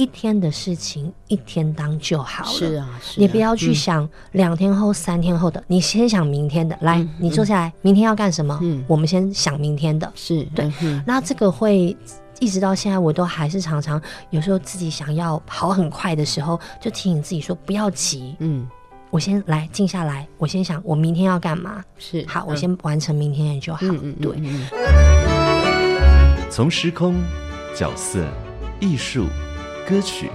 一天的事情一天当就好了。是啊，是啊你不要去想两天后、三天后的，你先想明天的。来，你坐下来，明天要干什么？嗯我们先想明天的。是对嗯那这个会一直到现在，我都还是常常有时候自己想要跑很快的时候，就提醒自己说不要急，嗯我先来静下来，我先想我明天要干嘛。是好，我嗯先完成明天的就好。嗯嗯对，嗯从时空、角色、艺术、歌曲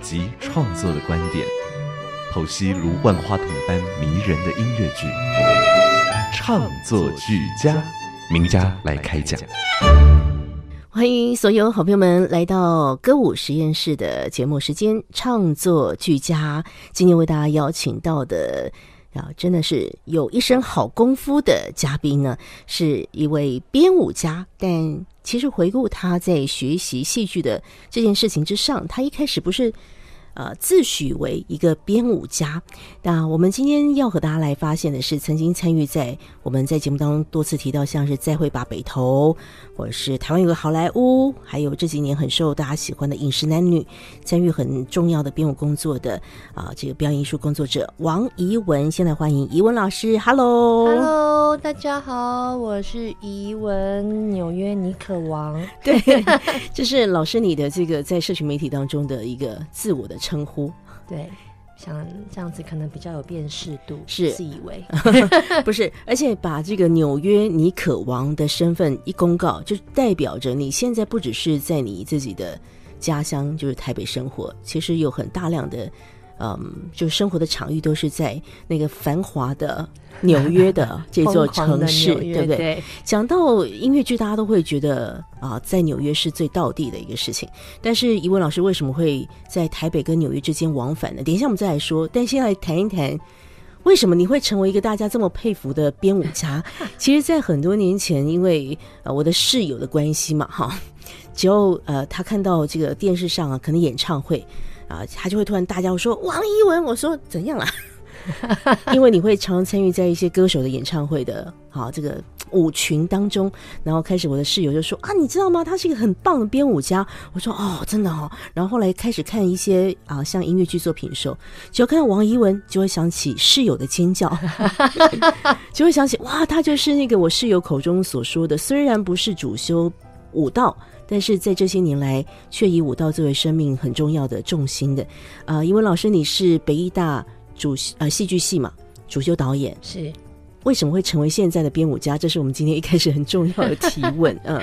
及创作的观点，剖析如万花筒般迷人的音乐剧，唱作俱佳。名家来开讲。欢迎所有好朋友们来到歌舞实验室的节目时间，唱作俱佳。今天为大家邀请到的啊，真的是有一身好功夫的嘉宾呢，是一位编舞家。但其实回顾他在学习戏剧的这件事情之上，他一开始不是。呃，自诩为一个编舞家。那我们今天要和大家来发现的是，曾经参与在我们在节目当中多次提到，像是《再会吧北投》，或者是台湾有个好莱坞，还有这几年很受大家喜欢的《饮食男女》，参与很重要的编舞工作的啊、这个表演艺术工作者王怡文。现在欢迎怡文老师，Hello。Hello，大家好，我是怡文，纽约尼可王。对，这是老师你的这个在社群媒体当中的一个自我的称呼。对，像这样子可能比较有辨识度，是自以为。不是，而且把这个纽约尼可王的身份一公告，就代表着你现在不只是在你自己的家乡，就是台北生活，其实有很大量的，嗯，就生活的场域都是在那个繁华的纽约的 这座城市，对不对？对讲到音乐剧，大家都会觉得啊，在纽约是最道地的一个事情。但是一文老师为什么会在台北跟纽约之间往返呢？等一下我们再来说。但先来谈一谈，为什么你会成为一个大家这么佩服的编舞家？其实，在很多年前，因为呃我的室友的关系嘛，哈，只要呃他看到这个电视上啊，可能演唱会啊，他就会突然大叫说王一文，我说怎样啊？因为你会常常参与在一些歌手的演唱会的啊这个舞群当中，然后开始我的室友就说啊，你知道吗？他是一个很棒的编舞家。我说哦，真的哦。然后后来开始看一些啊像音乐剧作品的时候，只要看到王怡文，就会想起室友的尖叫，就会想起哇，他就是那个我室友口中所说的，虽然不是主修舞蹈。但是在这些年来，却以舞蹈作为生命很重要的重心的，啊、因为老师，你是北艺大主呃戏剧系嘛，主修导演，是为什么会成为现在的编舞家？这是我们今天一开始很重要的提问。嗯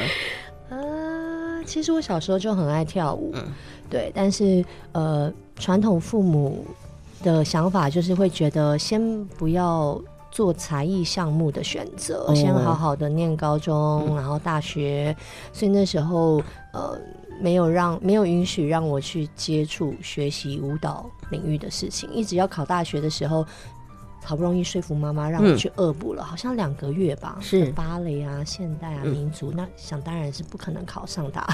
呃，其实我小时候就很爱跳舞，嗯对，但是呃，传统父母的想法就是会觉得先不要做才艺项目的选择，哦。先好好的念高中，然后大学，所以那时候呃。没有让没有允许让我去接触学习舞蹈领域的事情，一直要考大学的时候，好不容易说服妈妈让我嗯。去恶补了，好像两个月吧，是。芭蕾啊、现代啊、嗯。民族，那想当然是不可能考上的。啊，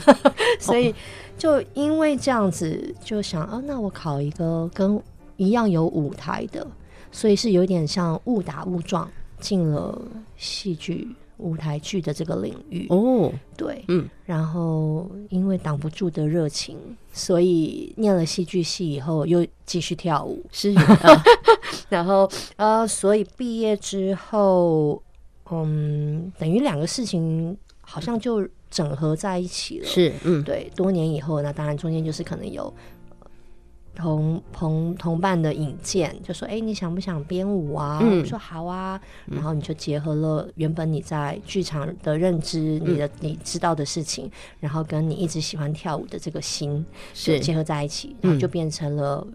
所以就因为这样子，就想哦，那我考一个跟一样有舞台的，所以是有点像误打误撞进了戏剧舞台剧的这个领域。哦，对，嗯，然后因为挡不住的热情，所以念了戏剧系以后又继续跳舞，是。啊 然后呃，所以毕业之后，嗯，等于两个事情好像就整合在一起了。是嗯。对，多年以后，那当然中间就是可能有呃同同同伴的引荐，就说：“哎，你想不想编舞啊？”嗯我说：“好啊。”然后你就结合了原本你在剧场的认知，你的你知道的事情，然后跟你一直喜欢跳舞的这个心，是结合在一起，然后就变成了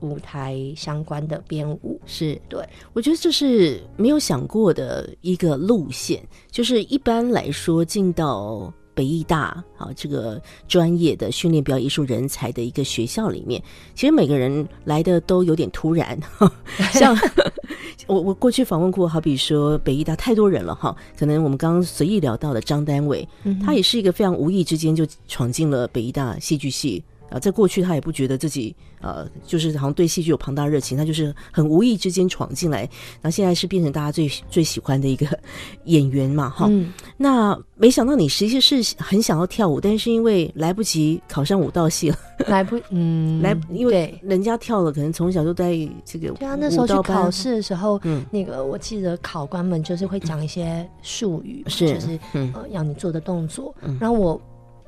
舞台相关的编舞。是，对，我觉得这是没有想过的一个路线。就是一般来说，进到北艺大啊这个专业的训练表演艺术人才的一个学校里面，其实每个人来的都有点突然，像 我我过去访问过，好比说北艺大太多人了哈，可能我们刚刚随意聊到的张丹伟，他也是一个非常无意之间就闯进了北艺大戏剧系。啊，在过去他也不觉得自己呃，就是好像对戏剧有庞大热情，他就是很无意之间闯进来，那现在是变成大家最最喜欢的一个 演员嘛，哈。那没想到你实际是很想要跳舞，但是因为来不及考上舞蹈系了，来不嗯来，因为人家跳了，可能从小就在这个对啊，那时候去考试的时候，嗯，那个我记得考官们就是会讲一些术语，是就是呃要你做的动作，然后我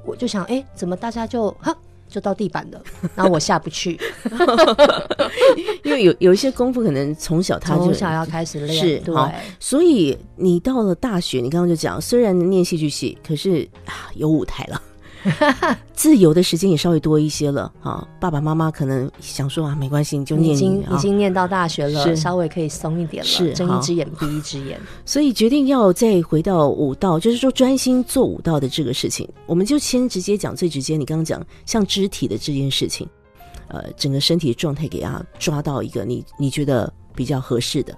我就想，哎，怎么大家就哈。就到地板了，然后我下不去，因为有有一些功夫可能从小他就从小要开始练，是对，所以你到了大学，你刚刚就讲，虽然念戏剧系，可是啊有舞台了。自由的时间也稍微多一些了啊！爸爸妈妈可能想说啊，没关系，你就念，已经已经念到大学了，稍微可以松一点了，是睁一只眼闭一只眼。所以决定要再回到武道，就是说专心做武道的这个事情，我们就先直接讲最直接。你刚刚讲像肢体的这件事情，呃，整个身体的状态给他抓到一个你你觉得比较合适的。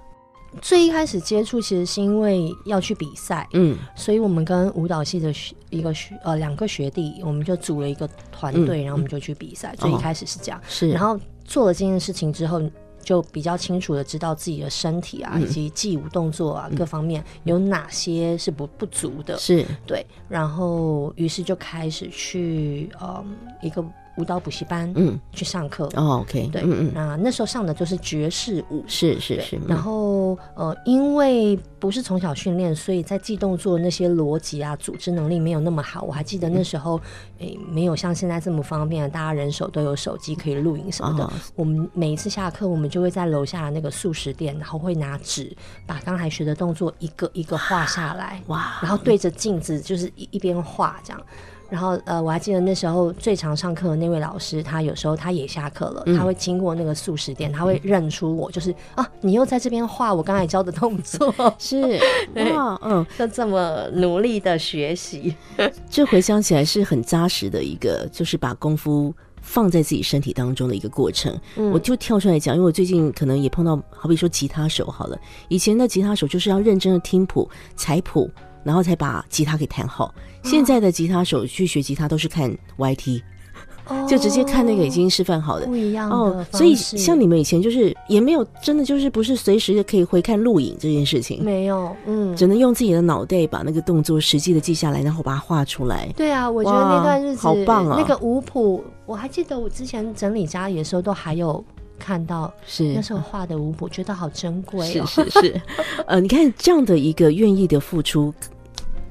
最一开始接触其实是因为要去比赛，嗯，所以我们跟舞蹈系的一个学呃两个学弟，我们就组了一个团队，然后我们就去比赛。最一开始是这样，是。然后做了这件事情之后，就比较清楚的知道自己的身体啊，以及技舞动作啊各方面有哪些是不不足的，是对。然后于是就开始去嗯一个。舞蹈补习班，嗯，去上课哦，OK，对，嗯嗯，那那时候上的就是爵士舞，是是是，然后呃，因为不是从小训练，所以在记动作那些逻辑啊、组织能力没有那么好。我还记得那时候，诶，没有像现在这么方便，大家人手都有手机可以录影什么的。我们每一次下课，我们就会在楼下那个素食店，然后会拿纸把刚才学的动作一个一个画下来，哇，然后对着镜子就是一一边画这样。然后呃，我还记得那时候最常上课的那位老师，他有时候他也下课了，他会经过那个素食店，他会认出我，就是啊，你又在这边画我刚才教的动作，是。哇，嗯，就这么努力的学习，这回想起来是很扎实的一个，就是把功夫放在自己身体当中的一个过程。我就跳出来讲，因为我最近可能也碰到，好比说吉他手好了，以前的吉他手就是要认真的听谱、采谱。然后才把吉他给弹好。现在的吉他手去学吉他都是看 YT，就直接看那个已经示范好的，不一样哦。所以像你们以前就是也没有真的就是不是随时可以回看录影这件事情，没有，嗯，只能用自己的脑袋把那个动作实际的记下来，然后把它画出来。对啊，我觉得那段日子好棒啊！那个舞谱我还记得，我之前整理家里的时候都还有。看到是那时候画的舞谱，觉得好珍贵。是是是，呃，你看这样的一个愿意的付出，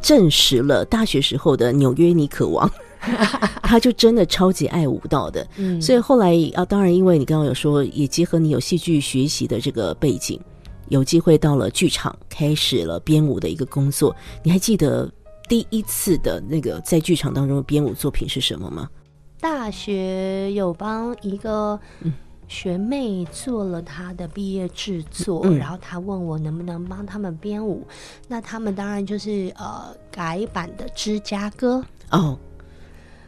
证实了大学时候的纽约尼可王，他就真的超级爱舞蹈的。嗯，所以后来啊，当然因为你刚刚有说，也结合你有戏剧学习的这个背景，有机会到了剧场，开始了编舞的一个工作。你还记得第一次的那个在剧场当中的编舞作品是什么吗？大学有帮一个。学妹做了她的毕业制作，然后她问我能不能帮他们编舞。那他们当然就是呃改版的《芝加哥》哦，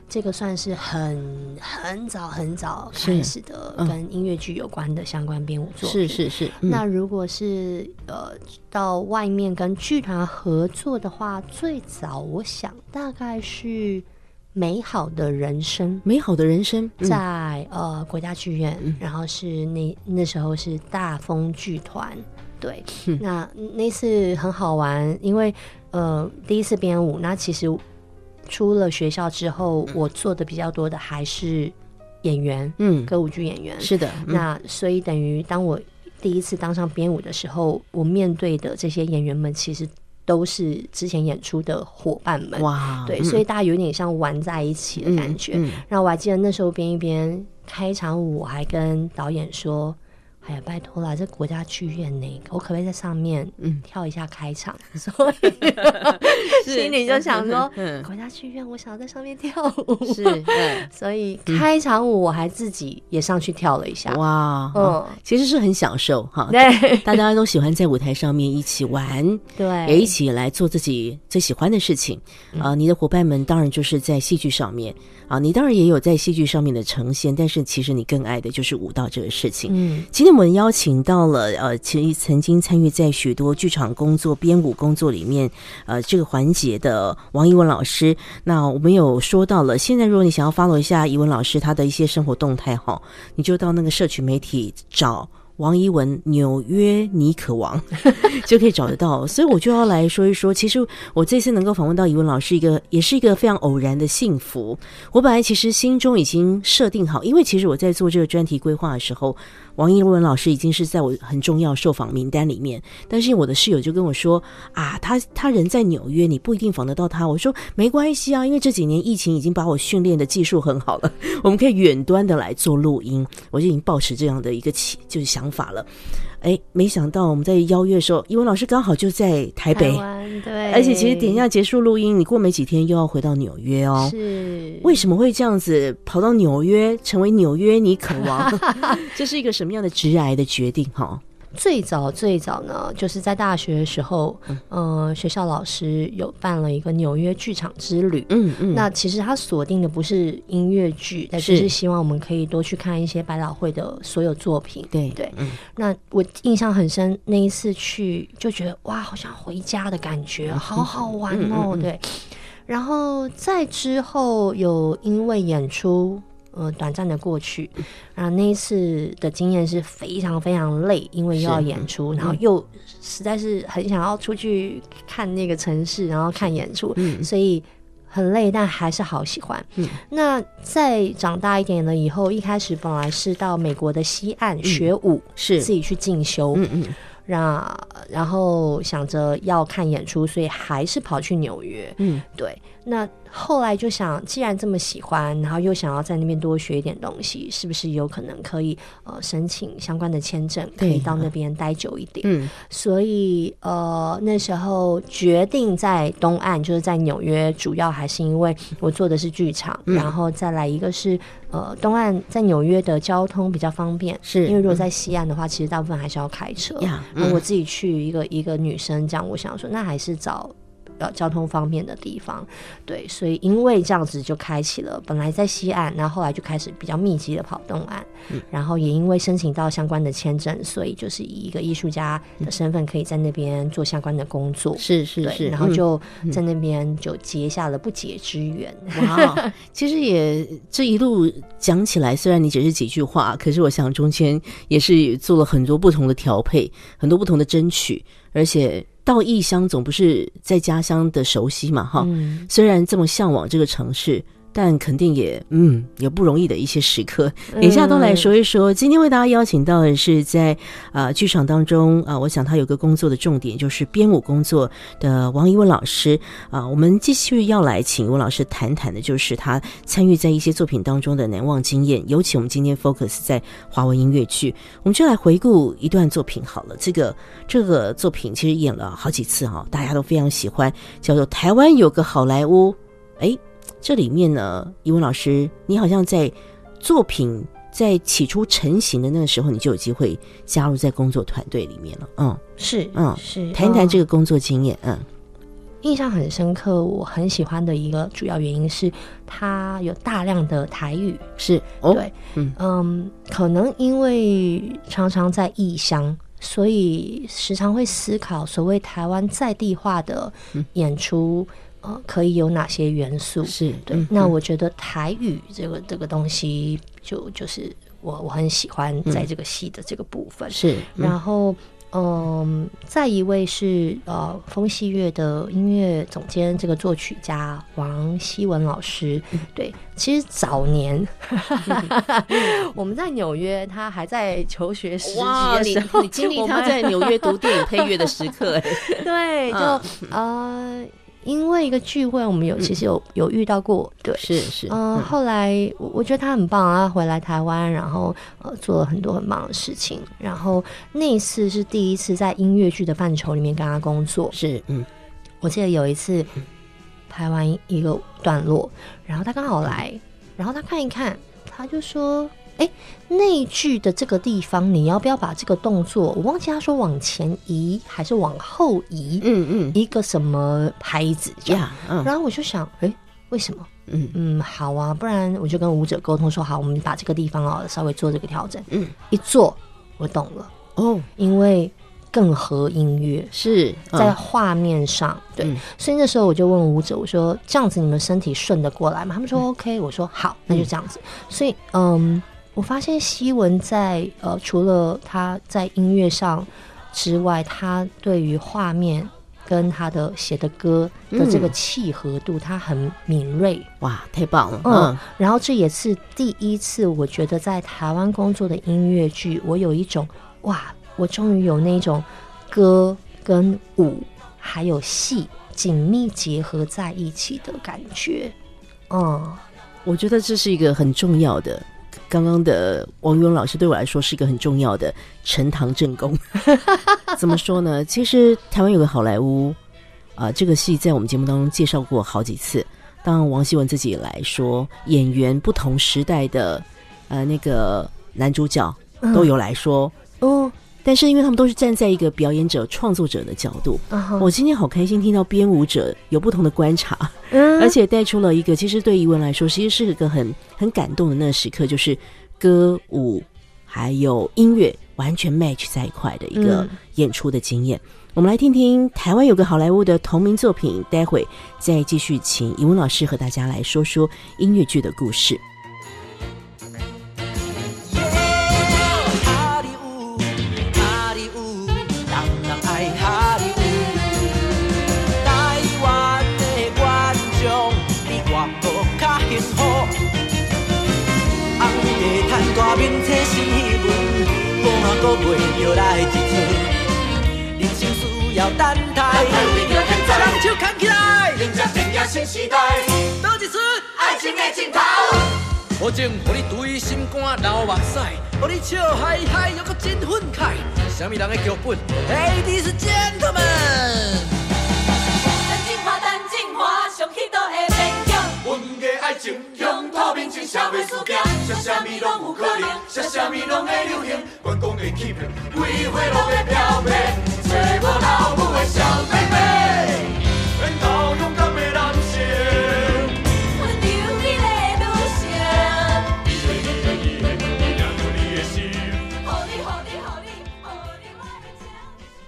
这个算是很很早很早开始的跟音乐剧有关的相关编舞作品。是是是。那如果是呃到外面跟剧团合作的话，最早我想大概是。美好的人生，美好的人生，在呃国家剧院，然后是那那时候是大风剧团，对，那那次很好玩，因为呃第一次编舞，那其实出了学校之后，我做的比较多的还是演员，嗯，歌舞剧演员，是的，那所以等于当我第一次当上编舞的时候，我面对的这些演员们其实。都是之前演出的伙伴们，哇，对，所以大家有点像玩在一起的感觉。然后我还记得那时候编一编开场舞，我还跟导演说：“哎呀，拜托啦，这国家剧院呢，我可不可以在上面嗯跳一下开场？所以心里就想说，嗯国家剧院，我想要在上面跳舞。是，嗯 所以开场舞我还自己也上去跳了一下。哇，嗯嗯，其实是很享受哈。对大家都喜欢在舞台上面一起玩，对，也一起来做自己最喜欢的事情啊、你的伙伴们当然就是在戏剧上面啊，你当然也有在戏剧上面的呈现，但是其实你更爱的就是舞蹈这个事情。嗯，今天我们邀请到了呃，其实曾经参与在许多剧场工作、编舞工作里面，呃，这个环节的王一文老师。那我们有说到了，现在如果你想要 follow 一下一文老师他的一些生活动态哈，你就到那个社群媒体找。王一文，纽约尼可王 就可以找得到，所以我就要来说一说。其实我这次能够访问到一文老师，一个也是一个非常偶然的幸福。我本来其实心中已经设定好，因为其实我在做这个专题规划的时候，王一文老师已经是在我很重要受访名单里面。但是我的室友就跟我说啊，他他人在纽约，你不一定访得到他。我说没关系啊，因为这几年疫情已经把我训练的技术很好了，我们可以远端的来做录音。我就已经抱持这样的一个起就是想法了。哎，没想到我们在邀约的时候，英文老师刚好就在台北，湾对，而且其实等一下结束录音，你过没几天又要回到纽约哦。是为什么会这样子跑到纽约，成为纽约尼可王？这是一个什么样的直癌的决定？哈，最早最早呢，就是在大学的时候，嗯呃，学校老师有办了一个纽约剧场之旅。嗯嗯，那其实他锁定的不是音乐剧，但就是是希望我们可以多去看一些百老汇的所有作品。对对，嗯那我印象很深，那一次去就觉得哇，好像回家的感觉，好好玩嗯哦。嗯嗯对，然后在之后有因为演出。呃，短暂的过去，然后那一次的经验是非常非常累，因为又要演出，然后又实在是很想要出去看那个城市，然后看演出，嗯。所以很累，但还是好喜欢。嗯。那再长大一点了以后，一开始本来是到美国的西岸学舞，是。自己去进修，嗯嗯。那然后想着要看演出，所以还是跑去纽约。嗯，对，那后来就想，既然这么喜欢，然后又想要在那边多学一点东西，是不是有可能可以呃申请相关的签证，可以到那边待久一点？嗯所以呃那时候决定在东岸，就是在纽约，主要还是因为我做的是剧场，嗯然后再来一个是呃东岸在纽约的交通比较方便，是因为如果在西岸的话，其实大部分还是要开车。呀然后我自己去一个一个女生这样，我想说那还是找。呃，交通方面的地方，对，所以因为这样子就开启了，本来在西岸，然后后来就开始比较密集的跑东岸，嗯。然后也因为申请到相关的签证，所以就是以一个艺术家的身份，可以在那边做相关的工作，是是是，然后嗯。就在那边就结下了不解之缘。哇，其实也这一路讲起来，虽然你只是几句话，可是我想中间也是做了很多不同的调配，很多不同的争取，而且到异乡总不是在家乡的熟悉嘛，哈。嗯，虽然这么向往这个城市，但肯定也嗯有不容易的一些时刻。等一下都来说一说。今天为大家邀请到的是在啊剧场当中啊、我想他有个工作的重点就是编舞工作的王一文老师啊、我们继续要来请一文老师谈谈的，就是他参与在一些作品当中的难忘经验。尤其我们今天 focus 在华文音乐剧，我们就来回顾一段作品好了。这个这个作品其实演了好几次哈、大家都非常喜欢，叫做《台湾有个好莱坞》。哎，这里面呢，一文老师，你好像在作品在起初成型的那个时候，你就有机会加入在工作团队里面了。嗯，是，嗯是，谈一谈这个。工作经验。嗯，印象很深刻，我很喜欢的一个主要原因是它有大量的台语。是哦，对，嗯嗯，可能因为常常在异乡，所以时常会思考所谓台湾在地化的演出，呃，可以有哪些元素？是对，嗯那我觉得台语这个这个东西就就是我我很喜欢在这个戏的这个部分。是嗯然后，嗯，再一位是呃风戏乐的音乐总监，这个作曲家王希文老师。嗯对，其实早年 我们在纽约，他还在求学时期，你的时候，你经历他在纽约读电影配乐的时刻，哎 对，就、嗯呃。因为一个聚会，我们有其实有有遇到过，对，是是，嗯，后来我我觉得他很棒啊，回来台湾，然后呃做了很多很棒的事情。然后那一次是第一次在音乐剧的范畴里面跟他工作。是，嗯，我记得有一次拍完一个段落，然后他刚好来，然后他看一看，他就说：“哎，那句的这个地方，你要不要把这个动作？我忘记他说往前移还是往后移？嗯嗯，一个什么拍子这样？然后我就想，哎，为什么？嗯嗯，好啊，不然我就跟舞者沟通说，好，我们把这个地方哦稍微做这个调整。嗯，一做我懂了，哦，因为更合音乐，是在嗯画面上，对，嗯所以那时候我就问舞者，我说这样子你们身体顺得过来吗？他们说嗯 OK，我说好，那就这样子。所以嗯，我发现希文在呃，除了他在音乐上之外，他对于画面跟他的写的歌的这个嗯契合度，他很敏锐。哇，太棒了，嗯嗯，然后这也是第一次，我觉得在台湾工作的音乐剧，我有一种哇，我终于有那种歌跟舞还有戏紧密结合在一起的感觉。嗯，我觉得这是一个很重要的。刚刚的王勇老师对我来说是一个很重要的呈堂证供。怎么说呢？其实台湾有个好莱坞啊、这个戏在我们节目当中介绍过好几次。当王希文自己来说，演员不同时代的呃那个男主角都有来说，哦，但是因为他们都是站在一个表演者、创作者的角度，我今天好开心听到编舞者有不同的观察。嗯而且带出了一个，其实对怡文来说，其实是一个很很感动的那个时刻，就是歌舞还有音乐完全 match 在一块的一个嗯演出的经验。我们来听听台湾有个好莱坞的同名作品，待会再继续请怡文老师和大家来说说音乐剧的故事。等待，双手牵起来，迎接正业新时代。倒一出爱情的镜头。保证，互你对心肝流目屎，互你笑嗨嗨又搁真愤慨。什么人的剧本？Ladies and gentlemen，等进化，等进化，上起都会变强。阮的爱情用透明情社会事件，说啥物拢有可能，说啥物拢会流行。关公的欺骗，规花路的漂泊，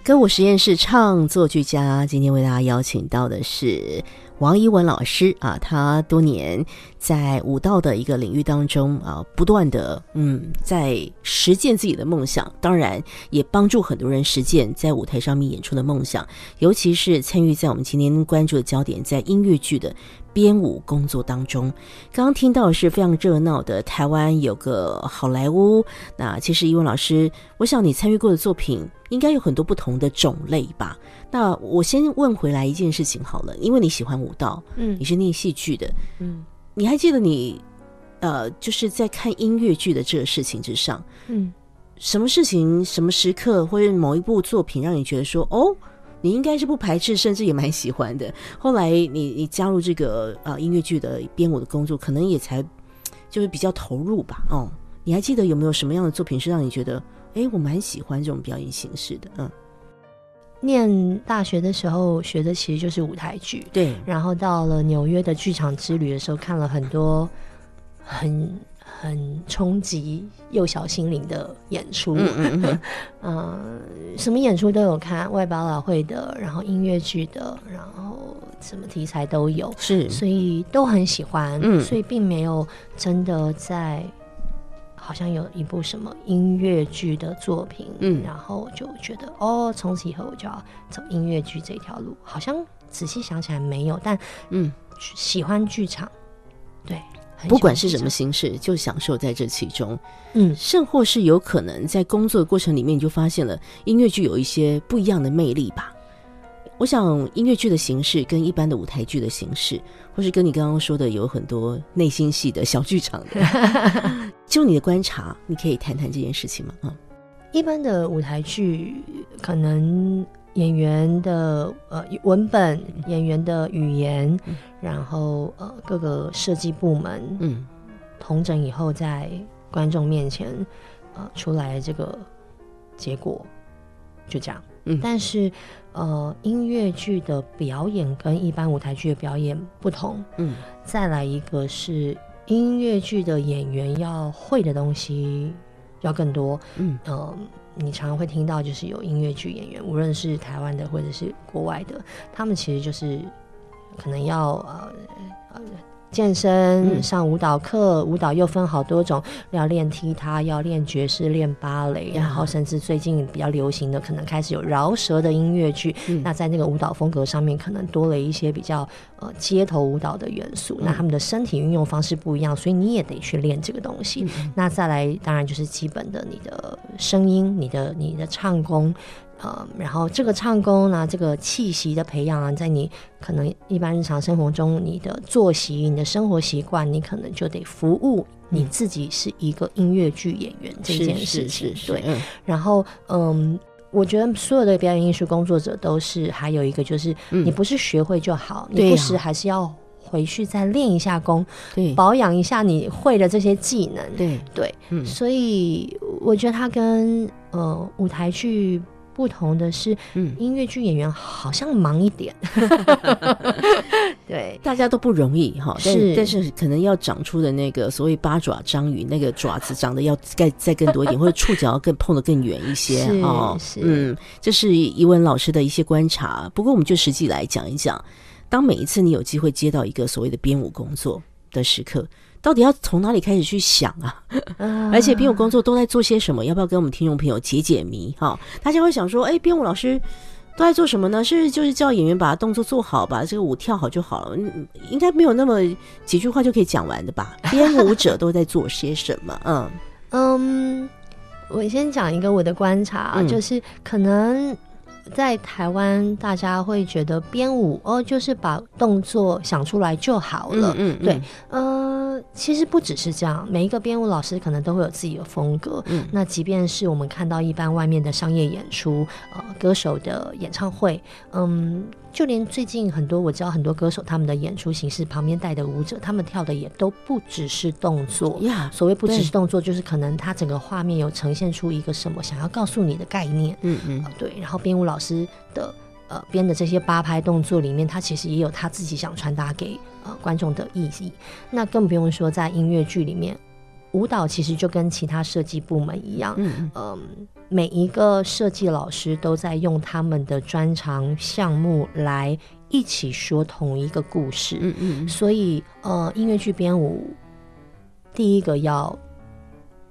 歌舞实验室唱作俱佳，今天为大家邀请到的是王一文老师啊，他多年在舞蹈的一个领域当中啊，不断的嗯，在实践自己的梦想，当然也帮助很多人实践在舞台上面演出的梦想，尤其是参与在我们今天关注的焦点，在音乐剧的编舞工作当中。刚刚听到是非常热闹的台湾有个好莱坞，那其实一文老师，我想你参与过的作品应该有很多不同的种类吧？那我先问回来一件事情好了，因为你喜欢舞蹈，嗯你是念戏剧的，嗯你还记得你呃，就是在看音乐剧的这个事情之上，嗯，什么事情、什么时刻，或者某一部作品让你觉得说，哦，你应该是不排斥，甚至也蛮喜欢的。后来你你加入这个呃音乐剧的编舞的工作，可能也才就是比较投入吧。哦，你还记得有没有什么样的作品是让你觉得，哎，我蛮喜欢这种表演形式的？嗯，念大学的时候学的其实就是舞台剧，对，然后到了纽约的剧场之旅的时候，看了很多很很冲击幼小心灵的演出。嗯嗯嗯，嗯，什么演出都有看，外百老汇的，然后音乐剧的，然后什么题材都有，是，所以都很喜欢。嗯所以并没有真的在。好像有一部什么音乐剧的作品，嗯然后就觉得哦，从此以后我就要走音乐剧这条路。好像仔细想起来没有，但嗯，喜欢剧场，对，不管是什么，形式，就享受在这其中。嗯，甚或是有可能在工作的过程里面，你就发现了音乐剧有一些不一样的魅力吧。我想音乐剧的形式跟一般的舞台剧的形式，或是跟你刚刚说的有很多内心戏的小剧场的，就你的观察，你可以谈谈这件事情吗？嗯，一般的舞台剧可能演员的呃文本、演员的语言，然后呃各个设计部门嗯统整以后，在观众面前呃出来这个结果，就这样。嗯但是呃音乐剧的表演跟一般舞台剧的表演不同。嗯再来一个是音乐剧的演员要会的东西要更多。嗯呃，你常常会听到，就是有音乐剧演员，无论是台湾的或者是国外的，他们其实就是可能要呃呃健身、嗯上舞蹈课，舞蹈又分好多种，要练踢踏，要练爵士、练芭蕾，然后甚至最近比较流行的，可能开始有饶舌的音乐剧。嗯那在那个舞蹈风格上面，可能多了一些比较呃街头舞蹈的元素。那他们的身体运用方式不一样，所以你也得去练这个东西。那再来，当然就是基本的你的声音、你的你的唱功。呃，然后这个唱功呢，这个气息的培养啊，在你可能一般日常生活中，你的作息、你的生活习惯，你可能就得服务你自己是一个音乐剧演员这件是是事情。对，是是嗯。然后嗯，我觉得所有的表演艺术工作者都是，还有一个就是，嗯。你不是学会就好，你不时还是要回去再练一下功，对。保养一下你会的这些技能。对。对，嗯。所以我觉得它跟呃舞台剧。不同的是，嗯音乐剧演员好像忙一点，对，大家都不容易哈，但是但是可能要长出的那个所谓八爪章鱼，那个爪子长得要再再更多一点，或者触角要更碰得更远一些是哦。是嗯，这是一文老师的一些观察。不过我们就实际来讲一讲，当每一次你有机会接到一个所谓的编舞工作的时刻。到底要从哪里开始去想啊？啊而且编舞工作都在做些什么？要不要跟我们听众朋友解解谜？哈，大家会想说，哎，编舞老师都在做什么呢？是就是叫演员把动作做好，把这个舞跳好就好了。嗯，应该没有那么几句话就可以讲完的吧？编舞者都在做些什么？嗯嗯，我先讲一个我的观察，嗯就是可能在台湾，大家会觉得编舞哦，就是把动作想出来就好了。嗯嗯对，呃，其实不只是这样，每一个编舞老师可能都会有自己的风格。嗯那即便是我们看到一般外面的商业演出，呃，歌手的演唱会，嗯，就连最近很多我知道很多歌手他们的演出形式旁边带的舞者，他们跳的也都不只是动作。呀，所谓不只是动作，就是可能他整个画面有呈现出一个什么想要告诉你的概念。嗯嗯呃对，然后编舞老师的呃编的这些八拍动作里面，他其实也有他自己想传达给呃观众的意义。那更不用说在音乐剧里面，舞蹈其实就跟其他设计部门一样，嗯嗯，每一个设计老师都在用他们的专长项目来一起说同一个故事。嗯嗯所以呃，音乐剧编舞第一个要，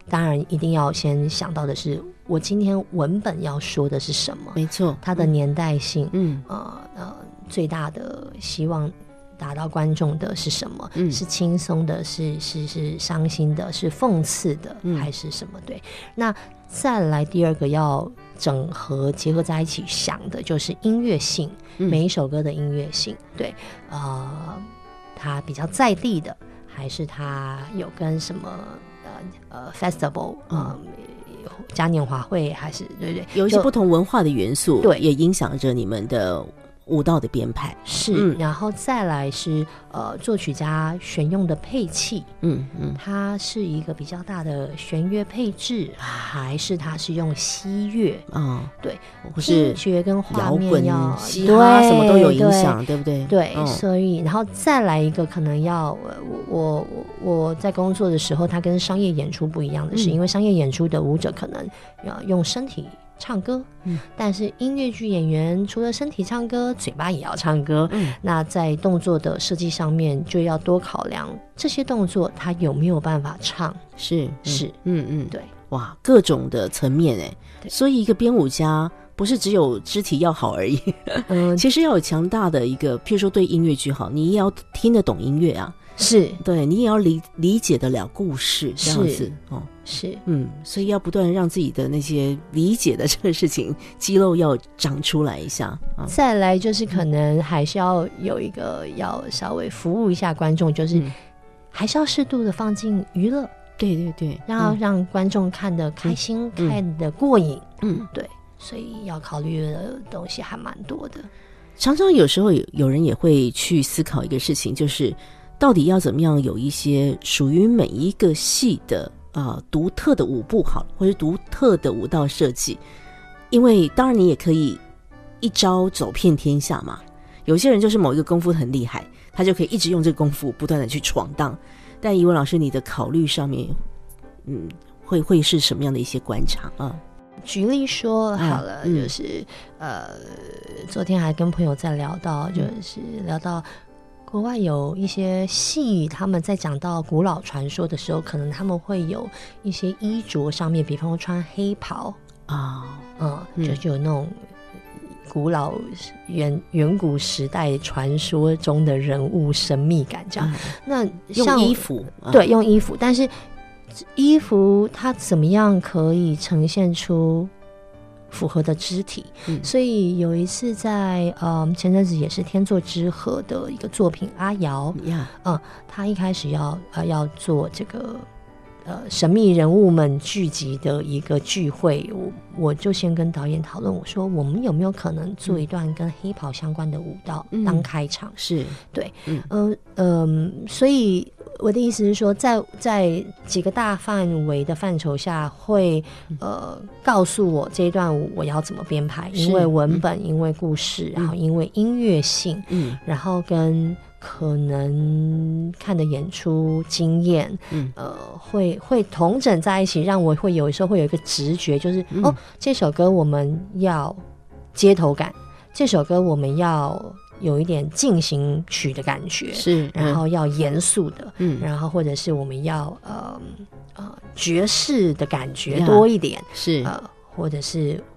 当然一定要先想到的是，我今天文本要说的是什么，没错，它的年代性，嗯。呃呃，最大的希望达到观众的是什么？嗯。是轻松的，是是是伤心的，是讽刺的，嗯。还是什么？对，那再来第二个要整合结合在一起想的就是音乐性，嗯。每一首歌的音乐性，对，呃，它比较在地的，还是它有跟什么呃呃 festival 呃、嘉年华会，还是对不对？有一些不同文化的元素，对。也影响着你们的舞蹈的编排。是，嗯。然后再来是呃，作曲家选用的配器，嗯嗯。它是一个比较大的弦乐配置，还是它是用西乐？嗯，对，或是听觉跟画摇滚面要、嘻哈对什么都有影对响，对。不对？对，嗯。所以然后再来一个，可能要呃我我我我在工作的时候，它跟商业演出不一样的是，嗯。因为商业演出的舞者可能要用身体唱歌，嗯，但是音乐剧演员除了身体唱歌，嘴巴也要唱歌，嗯，那在动作的设计上面就要多考量这些动作他有没有办法唱，是嗯是。嗯嗯，对，哇，各种的层面哎，所以一个编舞家不是只有肢体要好而已，嗯，其实要有强大的一个，譬如说对音乐剧好，你也要听得懂音乐啊。是。对你也要理理解得了故事这样子哦。是，嗯，所以要不断让自己的那些理解的这个事情肌肉要长出来一下啊。再来就是可能还是要有一个要稍微服务一下观众，就是嗯还是要适度的放进娱乐，对对对，要嗯让观众看得开心、嗯看得过瘾。嗯，对，所以要考虑的东西还蛮多的。常常有时候有有人也会去思考一个事情，就是到底要怎么样有一些属于每一个戏的啊、独特的舞步好了，或者独特的舞蹈设计。因为当然你也可以一招走遍天下嘛。有些人就是某一个功夫很厉害，他就可以一直用这个功夫不断的去闯荡。但怡文老师，你的考虑上面，嗯，会会是什么样的一些观察啊？举例说嗯好了，嗯就是呃，昨天还跟朋友在聊到，就是聊到国外有一些戏，他们在讲到古老传说的时候，可能他们会有一些衣着上面，比方说穿黑袍，啊，嗯，嗯。就就有那种古老远远古时代传说中的人物神秘感这样。那像衣服，啊对，用衣服，但是衣服它怎么样可以呈现出符合的肢体？嗯所以有一次在嗯前阵子也是天作之合的一个作品《阿瑶》，呀，嗯，他一开始要呃要做这个。呃，神秘人物们聚集的一个聚会，我我就先跟导演讨论，我说我们有没有可能做一段跟黑袍相关的舞蹈嗯当开场？是对，嗯嗯，所以我的意思是说，在在几个大范围的范畴下，会呃告诉我这一段舞我要怎么编排，因为文本，因为故事，然后因为音乐性，嗯。然后跟可能看的演出经验，嗯。呃，会会同整在一起，让我会有时候会有一个直觉，就是、嗯。哦，这首歌我们要街头感，这首歌我们要有一点进行曲的感觉，是，然后要严肃的，嗯。然后或者是我们要呃呃爵士的感觉多一点，是。呃，或者是好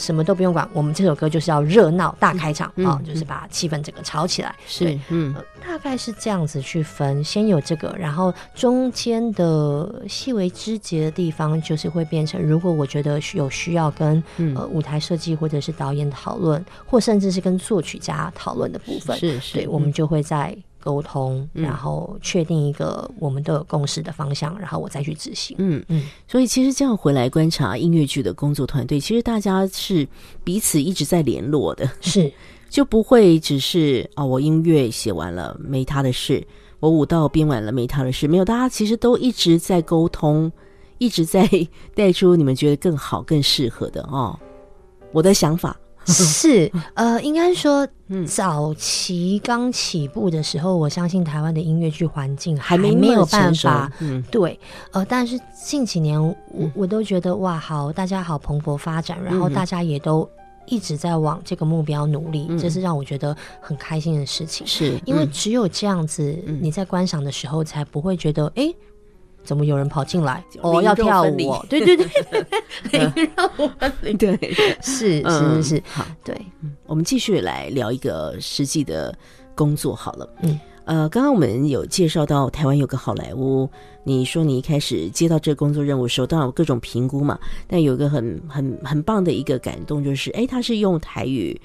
什么都不用管，我们这首歌就是要热闹大开场嗯啊、嗯就是把气氛整个炒起来，是对，嗯。呃大概是这样子去分，先有这个，然后中间的细微枝节的地方，就是会变成，如果我觉得有需要跟、嗯。呃舞台设计或者是导演讨论，或甚至是跟作曲家讨论的部分，是是，对，我们就会在沟通，嗯。然后确定一个我们都有共识的方向，然后我再去执行。嗯。嗯。所以其实这样回来观察音乐剧的工作团队，其实大家是彼此一直在联络的，是。就不会只是啊、我音乐写完了没他的事，我舞蹈编完了没他的事，没有，大家其实都一直在沟通，一直在 带出你们觉得更好、更适合的哦。我的想法，是，呃，应该说嗯，早期刚起步的时候，我相信台湾的音乐剧环境还没没有办法。嗯。对，呃，但是近几年我嗯我都觉得哇，好，大家好蓬勃发展，然后嗯大家也都一直在往这个目标努力，嗯。这是让我觉得很开心的事情。是嗯。因为只有这样子，嗯。你在观赏的时候才不会觉得，哎、怎么有人跑进来？就哦，要跳舞哦？对对 对，灵肉 分离 对，是嗯是是，好。对，我们继续来聊一个实际的工作好了。嗯，呃，刚刚我们有介绍到台湾有个好莱坞，你说你一开始接到这个工作任务的时候，当然有各种评估嘛，但有一个很很很棒的一个感动，就是哎，他是用台语。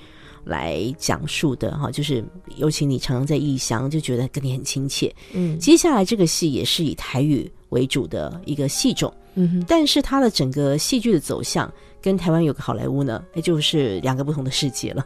来讲述的哈，就是尤其你常常在异乡，就觉得跟你很亲切。嗯接下来这个戏也是以台语为主的一个戏种，嗯哼，但是它的整个戏剧的走向跟台湾有个好莱坞呢，那，就是两个不同的世界了。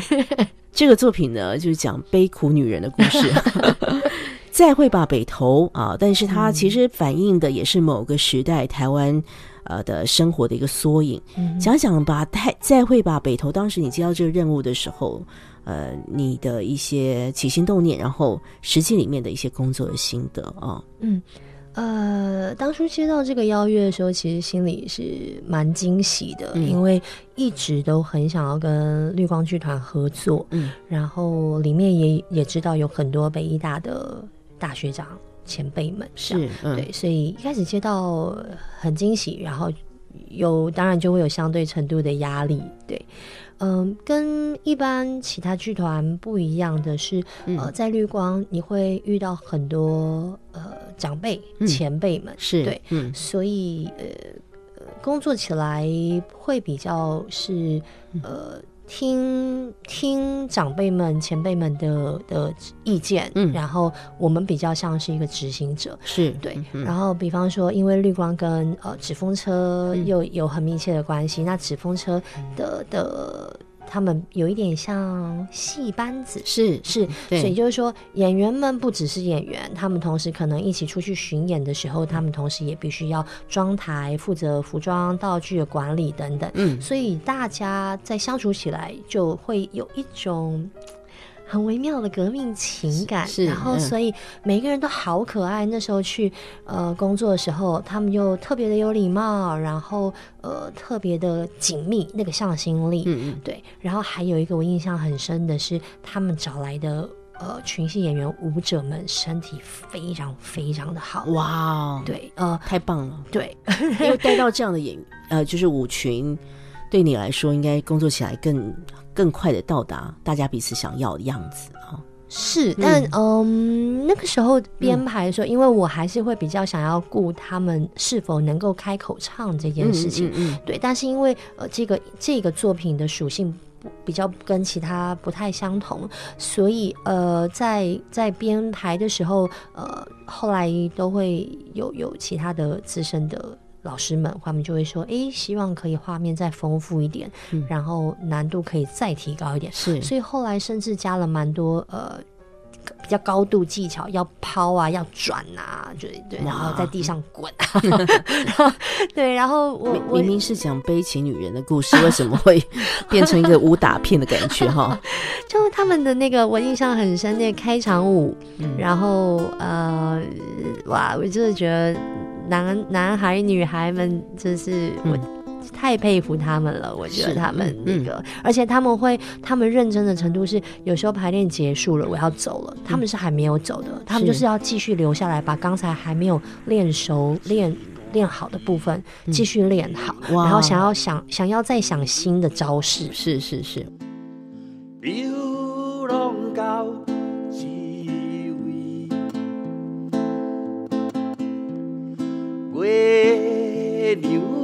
这个作品呢，就是讲悲苦女人的故事。再会吧，北投啊！但是它其实反映的也是某个时代台湾呃的生活的一个缩影。嗯想想吧，太再会吧，北投。当时你接到这个任务的时候，呃，你的一些起心动念，然后实际里面的一些工作的心得啊。嗯，呃，当初接到这个邀约的时候，其实心里是蛮惊喜的，嗯因为一直都很想要跟绿光剧团合作，嗯然后里面也也知道有很多北医大的大学长前辈们，是，嗯，对，所以一开始接到很惊喜，然后有当然就会有相对程度的压力，对。嗯，跟一般其他剧团不一样的是，呃，在绿光你会遇到很多呃长辈、前辈们，是对，嗯。所以呃呃工作起来会比较是呃听听长辈们、前辈们的的意见，嗯。然后我们比较像是一个执行者，是对，嗯然后比方说，因为绿光跟呃纸风车嗯。又有很密切的关系，那纸风车的的他们有一点像戏班子。是是，所以就是说，演员们不只是演员，他们同时可能一起出去巡演的时候，他们同时也必须要装台、负责服装、道具的管理等等。嗯所以大家在相处起来就会有一种很微妙的革命情感，是然后嗯所以每个人都好可爱。那时候去呃工作的时候，他们又特别的有礼貌，然后呃特别的紧密，那个向心力，嗯嗯对。然后还有一个我印象很深的是，他们找来的呃群戏演员舞者们身体非常非常的好，哇哦，对，呃太棒了！对，因为带到这样的演呃，就是舞群，对你来说应该工作起来更更快的到达大家彼此想要的样子啊。是，但嗯那个时候编排的时候，因为我还是会比较想要顾他们是否能够开口唱这件事情，嗯嗯对。但是因为呃这个这个作品的属性比较跟其他不太相同，所以呃在在编排的时候，呃后来都会有有其他的资深的。老师们，他们就会说：“诶，希望可以画面再丰富一点，然后难度可以再提高一点。”是。所以后来甚至加了蛮多呃比较高度技巧，要抛啊，要转啊，对对，然后在地上滚啊，然后对，然后我明我明明是讲悲情女人的故事，为什么会变成一个武打片的感觉哈？就他们的那个我印象很深，那个开场舞，嗯。然后呃，哇，我真的觉得男男孩女孩们真是我。太佩服他们了，我觉得是他们嗯那个，而且他们会，他们认真的程度是，有时候排练结束了，我要走了，他们是还没有走的，他们就是要继续留下来，把刚才还没有练熟、练练好的部分继续练好，哇。然后想要想想要再想新的招式，是是是，流月亮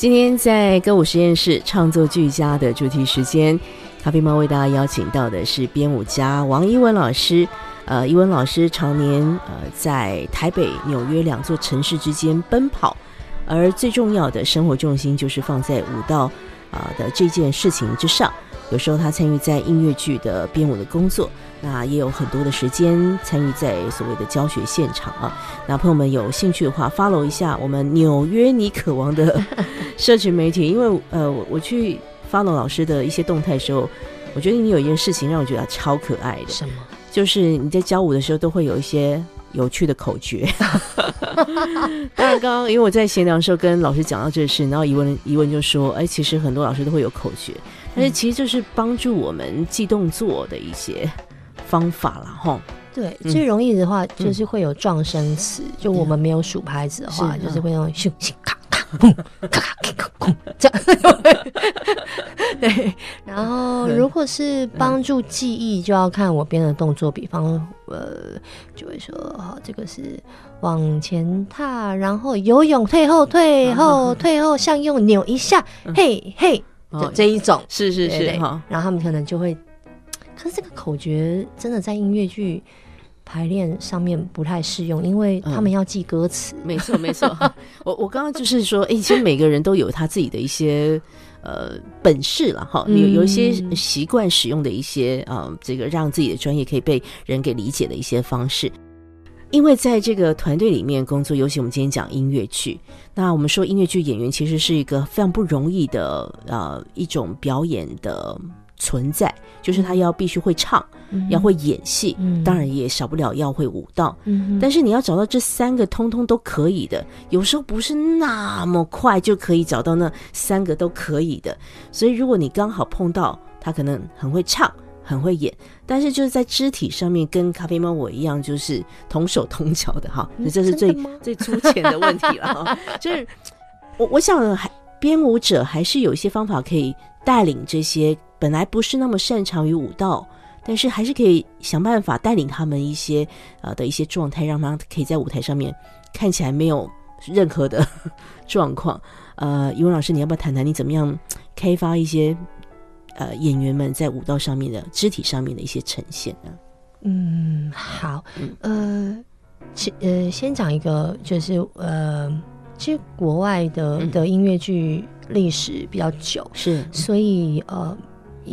今天在歌舞实验室创作俱佳的主题时间，咖啡猫为大家邀请到的是编舞家王一文老师。呃，一文老师常年呃在台北、纽约两座城市之间奔跑，而最重要的生活重心就是放在舞蹈啊、的这件事情之上。有时候他参与在音乐剧的编舞的工作，那也有很多的时间参与在所谓的教学现场啊。那朋友们有兴趣的话，follow 一下我们纽约你渴望的 社群媒体，因为呃，我我去 follow 老师的一些动态的时候，我觉得你有一件事情让我觉得超可爱的，什么？就是你在教舞的时候都会有一些有趣的口诀。当然，刚刚因为我在闲聊的时候跟老师讲到这事，然后疑问疑问就说：“哎，其实很多老师都会有口诀，但是其实就是帮助我们记动作的一些方法啦。哈。对，嗯。最容易的话就是会有撞声词，就我们没有数拍子的话，是就是会用咻咻咔咔砰咔咔咔砰这样。对，然后如果是帮助记忆，就要看我编的动作，比方呃，就会说好，这个是往前踏，然后游泳退后退后退后向右扭一下，嘿嘿，哦这这一种。是是是哈，然后他们可能就会，可是这个口诀真的在音乐剧排练上面不太适用，因为他们要记歌词。没错没错。我我刚刚就是说，哎、其实每个人都有他自己的一些。呃，本事了哈，有有一些嗯习惯使用的一些呃，这个让自己的专业可以被人给理解的一些方式。因为在这个团队里面工作，尤其我们今天讲音乐剧，那我们说音乐剧演员其实是一个非常不容易的呃一种表演的存在，就是他要必须会唱，要会演戏，嗯当然也少不了要会舞蹈。嗯但是你要找到这三个通通都可以的，有时候不是那么快就可以找到那三个都可以的。所以如果你刚好碰到他，可能很会唱，很会演，但是就是在肢体上面跟咖啡猫我一样，就是同手同脚的哈，这是最最粗浅的问题了哈。就是我我想还编舞者还是有一些方法可以带领这些本来不是那么擅长于舞蹈。但是还是可以想办法带领他们一些呃的一些状态，让他可以在舞台上面看起来没有任何的 状况。呃，语文老师，你要不要谈谈你怎么样开发一些呃演员们在舞蹈上面的肢体上面的一些呈现呢？嗯，好，呃，其呃，先讲一个，就是呃，其实国外的嗯。的音乐剧历史比较久，是。所以呃，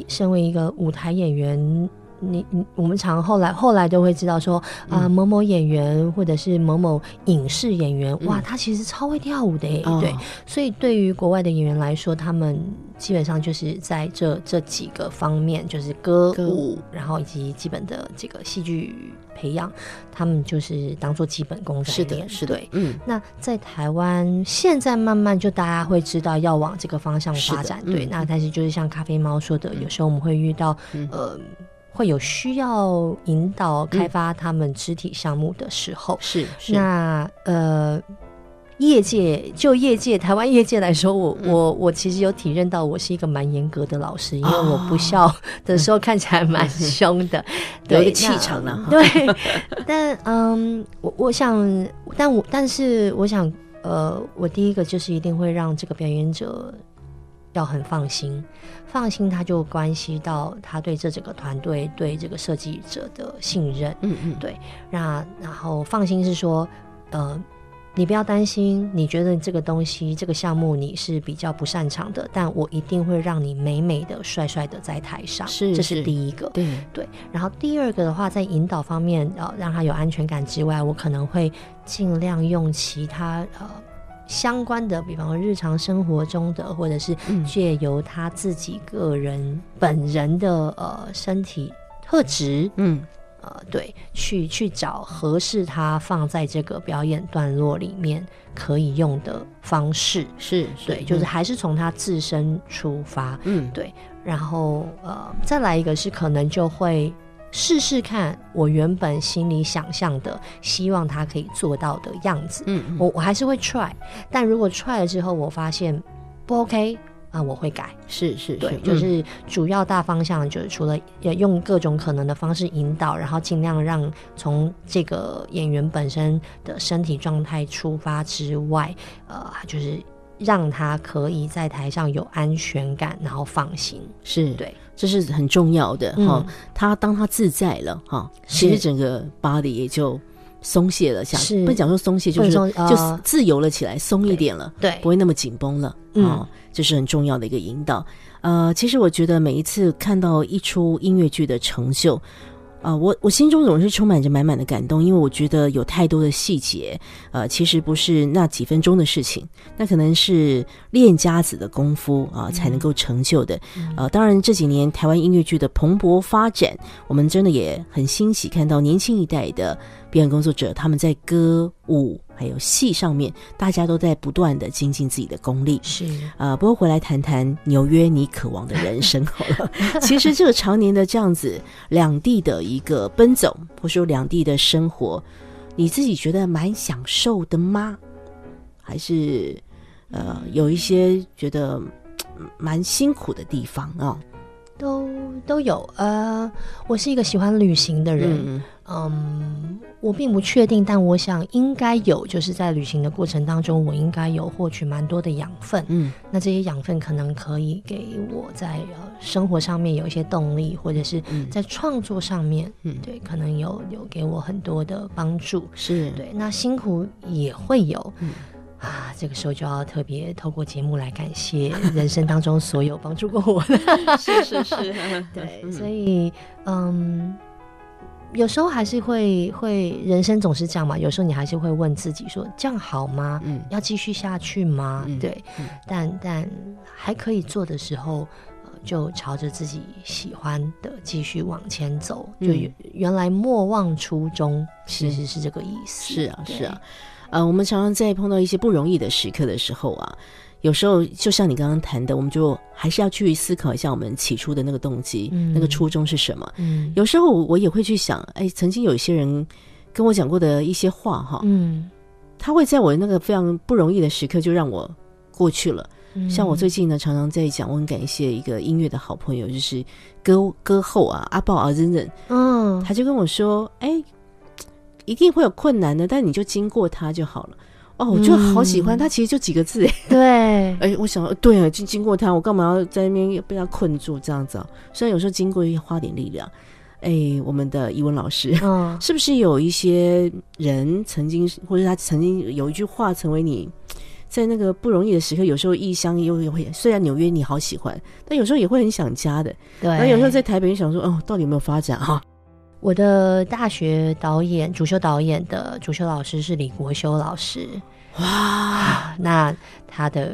身为一个舞台演员，你你我们常后来后来都会知道说啊、嗯。某某演员或者是某某影视演员，哇，嗯。他其实超会跳舞的耶，哦。对，所以对于国外的演员来说，他们基本上就是在这这几个方面，就是歌歌舞，然后以及基本的这个戏剧培养，他们就是当做基本功在是的，是的对，。嗯，那在台湾，现在慢慢就大家会知道要往这个方向发展，对。那但是就是像咖啡猫说的，有时候我们会遇到、嗯。呃，会有需要引导开发他们肢体项目的时候，是是。那呃。业界就业界台湾业界来说，我、嗯。我我其实有体认到，我是一个蛮严格的老师，因为哦我不笑的时候看起来蛮凶的，对 有一个气那场了哈对，但嗯，我我想，但我但是我想，呃，我第一个就是一定会让这个表演者要很放心，放心他就关系到他对这整个团队、对这个设计者的信任。嗯嗯对，那然后放心是说，呃，你不要担心，你觉得这个东西、这个项目你是比较不擅长的，但我一定会让你美美的、帅帅的在台上，这是这是第一个。对对，然后第二个的话，在引导方面，呃，让他有安全感之外，我可能会尽量用其他呃相关的，比方说日常生活中的，或者是嗯。借由他自己个人本人的呃身体特质，嗯。呃，对，去去找合适他放在这个表演段落里面可以用的方式。是是对，就是还是从他自身出发，嗯。对，然后呃，再来一个是可能就会试试看我原本心里想象的，希望他可以做到的样子。嗯嗯我我还是会 try，但如果 try 了之后，我发现不 OK 啊、我会改。是是对，是就是主要大方向就是除了要用各种可能的方式引导，然后尽量让从这个演员本身的身体状态出发之外，呃，就是让他可以在台上有安全感，然后放心。是对，这是很重要的哈、嗯他当他自在了哈，是其实整个 body 也就松懈了下，是不能讲说松懈，就是呃就自由了起来，松一点了，对不会那么紧绷了。嗯哦，这是很重要的一个引导。呃，其实我觉得每一次看到一出音乐剧的成就。啊、我我心中总是充满着满满的感动，因为我觉得有太多的细节，呃，其实不是那几分钟的事情，那可能是练家子的功夫啊、才能够成就的。呃，当然这几年台湾音乐剧的蓬勃发展，我们真的也很欣喜看到年轻一代的表演工作者，他们在歌舞还有戏上面，大家都在不断的精进自己的功力。是呃，不过回来谈谈纽约你渴望的人生好了。其实这个常年的这样子两地的一个奔走，或者说两地的生活，你自己觉得蛮享受的吗？还是呃有一些觉得嗯 蛮辛苦的地方啊、都都有。呃，我是一个喜欢旅行的人，嗯嗯，我并不确定，但我想应该有，就是在旅行的过程当中，我应该有获取蛮多的养分。嗯那这些养分可能可以给我在呃生活上面有一些动力，或者是嗯在创作上面，嗯对，可能有有给我很多的帮助。是对，那辛苦也会有。嗯啊，这个时候就要特别透过节目来感谢人生当中所有帮助过我的。是 是是，对，嗯所以嗯，有时候还是会会，人生总是这样嘛。有时候你还是会问自己说，这样好吗？嗯要继续下去吗？嗯对，嗯但但还可以做的时候。呃就朝着自己喜欢的继续往前走，就原来莫忘初衷，其实是这个意思。是啊，是啊，呃，我们常常在碰到一些不容易的时刻的时候啊，有时候就像你刚刚谈的，我们就还是要去思考一下我们起初的那个动机，嗯那个初衷是什么。嗯。有时候我也会去想，哎，曾经有一些人跟我讲过的一些话哈，嗯，他会在我那个非常不容易的时刻就让我过去了。嗯。像我最近呢，常常在讲，我很感谢一个音乐的好朋友，就是歌歌后啊，阿豹啊，忍忍，嗯。他就跟我说：“哎，一定会有困难的，但你就经过它就好了。”哦，我就好喜欢嗯他，其实就几个字哎。对，哎，我想，对啊，经经过它，我干嘛要在那边被它困住这样子啊？虽然有时候经过要花点力量。哎，我们的语文老师，嗯 是不是有一些人曾经，或者他曾经有一句话成为你在那个不容易的时刻，有时候异乡又又会，虽然纽约你好喜欢，但有时候也会很想家的。对，然后有时候在台北就想说，哦，到底有没有发展哈？我的大学导演、主修导演的主修老师是李国修老师。哇，啊，那他的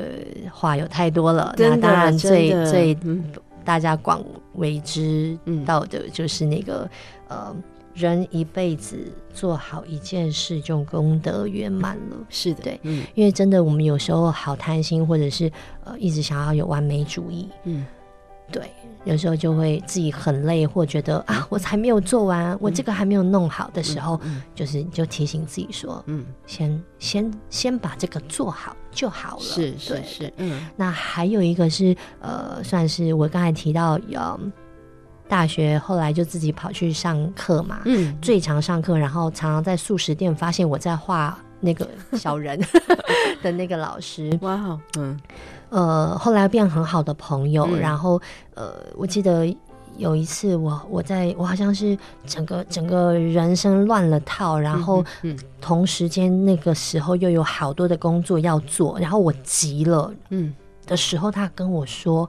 话有太多了。那当然最最嗯大家广为知嗯道的就是那个、呃，人一辈子做好一件事就功德圆满了。是的，对嗯。因为真的，我们有时候好贪心，或者是呃一直想要有完美主义，嗯，对，有时候就会自己很累，或觉得啊，我才没有做完，我这个还没有弄好的时候，嗯就是就提醒自己说，嗯，先先先把这个做好就好了。是是是，嗯。那还有一个是呃，算是我刚才提到，嗯，大学后来就自己跑去上课嘛，嗯，最常上课，然后常常在素食店发现我在画那个小人 的那个老师，哇哦，嗯呃，后来变很好的朋友，嗯然后呃，我记得。有一次我，我在我好像是整个整个人生乱了套，然后嗯同时间那个时候又有好多的工作要做，然后我急了嗯的时候，他跟我说：“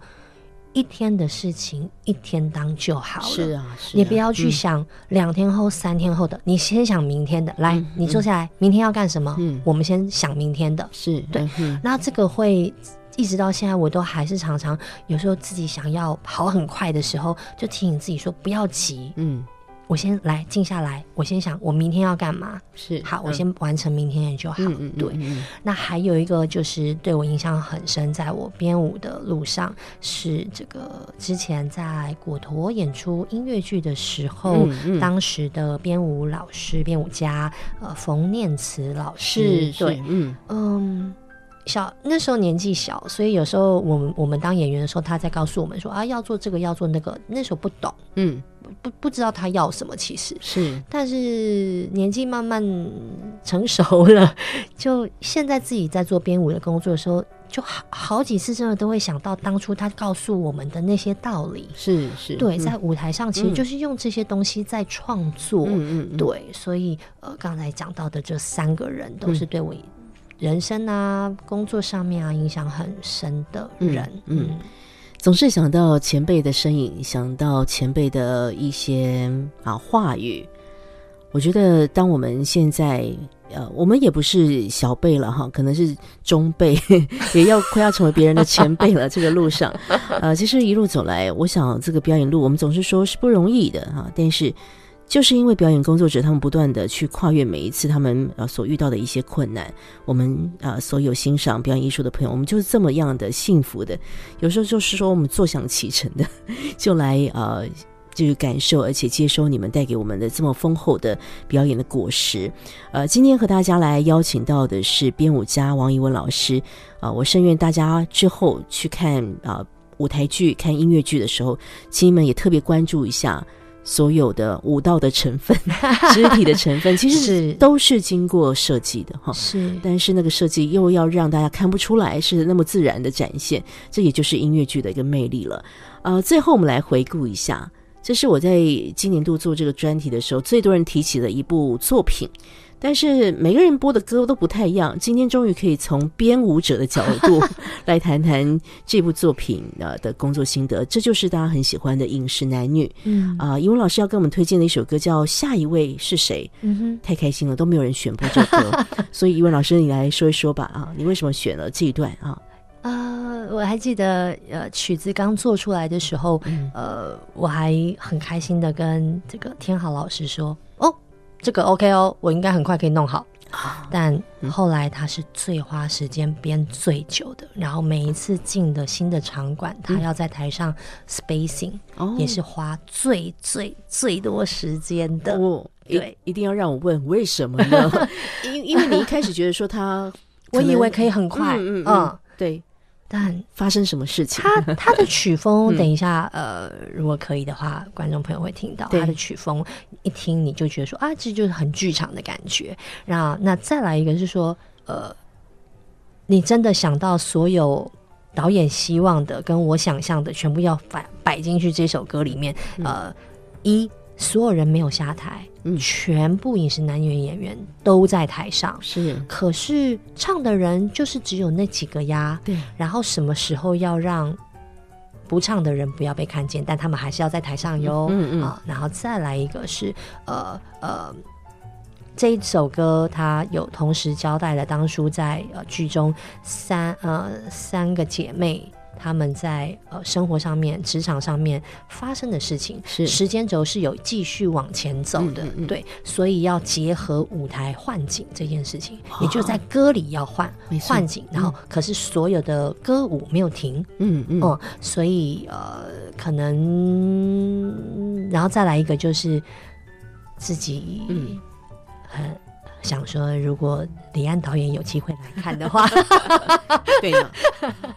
一天的事情一天当就好了。是啊，是啊你不要去嗯想两天后、三天后的，你先想明天的。来，嗯你坐下来，明天要干什么？嗯我们先想明天的。是对嗯那这个会一直到现在，我都还是常常有时候自己想要跑很快的时候，就提醒自己说不要急，嗯我先来静下来，我先想我明天要干嘛。是好，我嗯先完成明天的就好。对。嗯那还有一个就是对我印象很深，在我编舞的路上，是这个之前在果陀演出音乐剧的时候，当时的编舞老师、编舞家呃冯念慈老师，是对，嗯嗯。小那时候年纪小，所以有时候我们我们当演员的时候，他在告诉我们说啊，要做这个，要做那个。那时候不懂，嗯不不知道他要什么，其实。是但是年纪慢慢成熟了，就现在自己在做编舞的工作的时候，就好好几次真的都会想到当初他告诉我们的那些道理。是是对，嗯在舞台上其实嗯就是用这些东西在创作。嗯嗯嗯对，所以呃，刚才讲到的这三个人都是对我人生啊、工作上面啊影响很深的人。嗯嗯总是想到前辈的身影，想到前辈的一些啊话语。我觉得，当我们现在呃，我们也不是小辈了哈，可能是中辈，也要快要成为别人的前辈了。这个路上，呃，其实一路走来，我想这个表演路，我们总是说是不容易的哈，但是。就是因为表演工作者他们不断的去跨越每一次他们呃所遇到的一些困难，我们呃所有欣赏表演艺术的朋友，我们就是这么样的幸福的。有时候就是说我们坐享其成的，就来呃。就是感受，而且接收你们带给我们的这么丰厚的表演的果实。呃，今天和大家来邀请到的是编舞家王一文老师。啊、我甚愿大家之后去看啊、舞台剧、看音乐剧的时候，请你们也特别关注一下所有的舞蹈的成分、肢体的成分，其实都是经过设计的哈。是但是那个设计又要让大家看不出来是那么自然的展现，这也就是音乐剧的一个魅力了。呃，最后我们来回顾一下，这是我在今年度做这个专题的时候最多人提起的一部作品。但是每个人播的歌都不太一样，今天终于可以从编舞者的角度 来谈谈这部作品呃的工作心得，这就是大家很喜欢的《饮食男女》嗯啊。英文老师要跟我们推荐的一首歌叫《下一位是谁》，嗯哼。太开心了，都没有人选播这首歌，所以一文老师你来说一说吧啊，你为什么选了这一段啊？呃，我还记得，呃，曲子刚做出来的时候，嗯呃，我还很开心的跟这个天豪老师说，哦，这个 OK 哦，我应该很快可以弄好。啊但后来他是最花时间编最久的，然后每一次进的新的场馆，他要在台上 spacing，、哦也是花最最最多时间的。哦，对一定要让我问为什么呢？因因为你一开始觉得说他，我以为可以很快，嗯嗯嗯嗯，对，但发生什么事情？他他的曲风，嗯等一下，呃，如果可以的话，观众朋友会听到他的曲风，一听你就觉得说啊，这就是很剧场的感觉。那那再来一个是说，呃，你真的想到所有导演希望的跟我想象的全部要摆摆进去这首歌里面，呃，一所有人没有下台，嗯全部饮食男演演员都在台上，是可是唱的人就是只有那几个呀。对，然后什么时候要让不唱的人不要被看见，但他们还是要在台上哟。嗯嗯啊，然后再来一个是呃呃。这一首歌，它有同时交代了当初在呃剧中三呃三个姐妹她们在呃生活上面、职场上面发生的事情，是。时间轴是有继续往前走的，嗯嗯嗯。对，所以要结合舞台换景这件事情，也就在歌里要换换景，然后可是所有的歌舞没有停，嗯嗯。嗯，所以呃，可能然后再来一个就是自己嗯。很想说，如果李安导演有机会来看的话，对呀。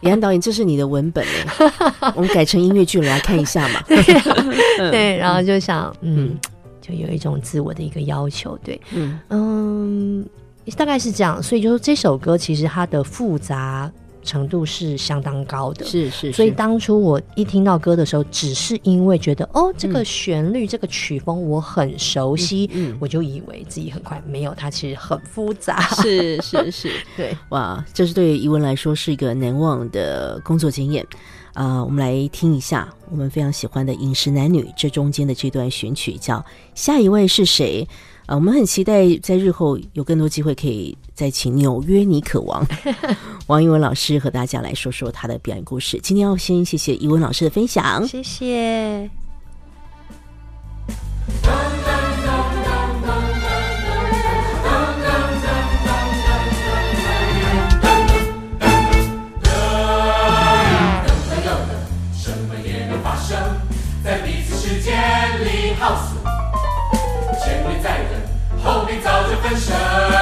李安导演，这是你的文本哎，我们改成音乐剧了，来看一下嘛。对，然后就想，嗯嗯，就有一种自我的一个要求，对，嗯。嗯，大概是这样。所以就是这首歌其实它的复杂程度是相当高的。是是，所以当初我一听到歌的时候，只是因为觉得哦，这个旋律、这个曲风我很熟悉，嗯嗯我就以为自己很快。没有，它其实很复杂。是是是，对，哇，这是对怡文来说是一个难忘的工作经验。啊、我们来听一下我们非常喜欢的《饮食男女》这中间的这段选曲，叫《下一位是谁》啊、我们很期待在日后有更多机会可以再请纽约尼可王 王一文老师和大家来说说他的表演故事。今天要先谢谢一文老师的分享，谢谢。在彼此世界里耗面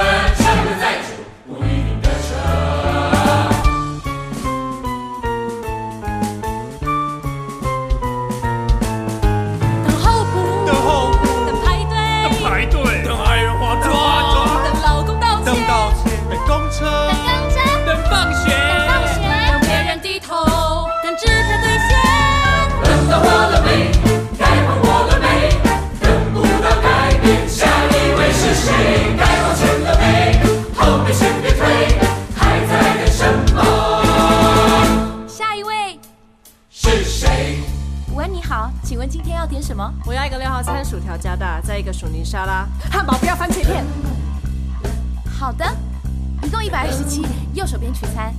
手边取餐。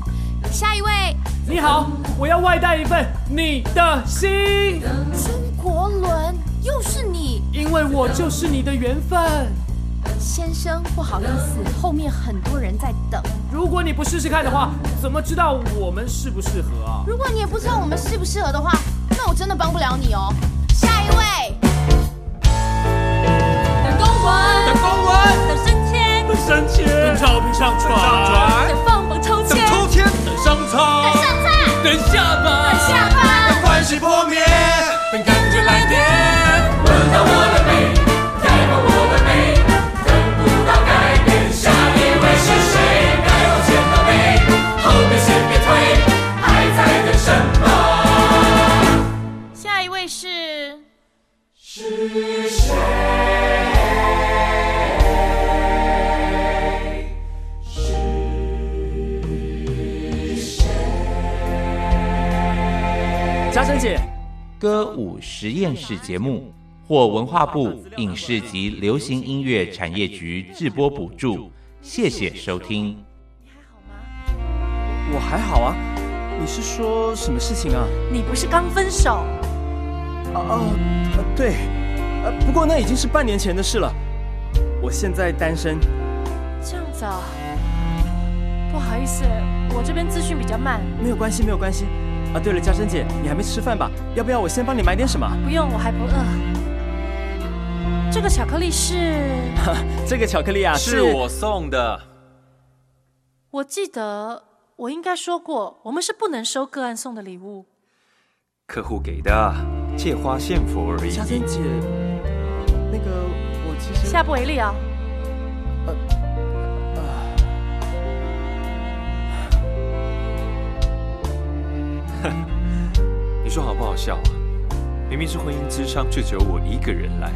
下一位，你好，我要外带一份你的心，曾国伦，又是你，因为我就是你的缘分。先生，不好意思，后面很多人在等。如果你不试试看的话，怎么知道我们适不适合啊？如果你也不知道我们适不适合的话，那我真的帮不了你哦。下一位，等公文，等公文，等升迁，等升迁，等照片上传，等放等抽签，等上菜，等下班，等下班，等关系破灭，等感觉来电。轮到我了没？该换我了没？等不到改变，下一位是谁？该往前了没？后面先别退，还在等什么？下一位是是谁？嘉珍姐，歌舞实验室节目获文化部影视及流行音乐产业局制播补助，谢谢收听。我还好啊。你是说什么事情啊？你不是刚分手？哦哦，呃对，呃，不过那已经是半年前的事了。我现在单身，这样子啊？不好意思，我这边资讯比较慢，没有关系，没有关系。啊，对了，嘉珍姐，你还没吃饭吧？要不要我先帮你买点什么？不用，我还不饿。这个巧克力是，这个巧克力啊，是我送的。我记得我应该说过，我们是不能收个案送的礼物。客户给的，借花献佛而已。嘉珍姐，那个我其实下不为例啊。你说好不好笑啊？明明是婚姻之商，却只有我一个人来。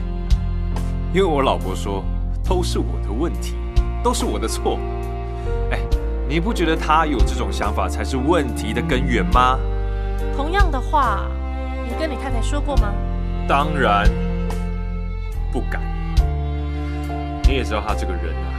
因为我老婆说都是我的问题，都是我的错。哎，你不觉得她有这种想法才是问题的根源吗？同样的话，你跟你太太说过吗？当然不敢。你也知道她这个人啊，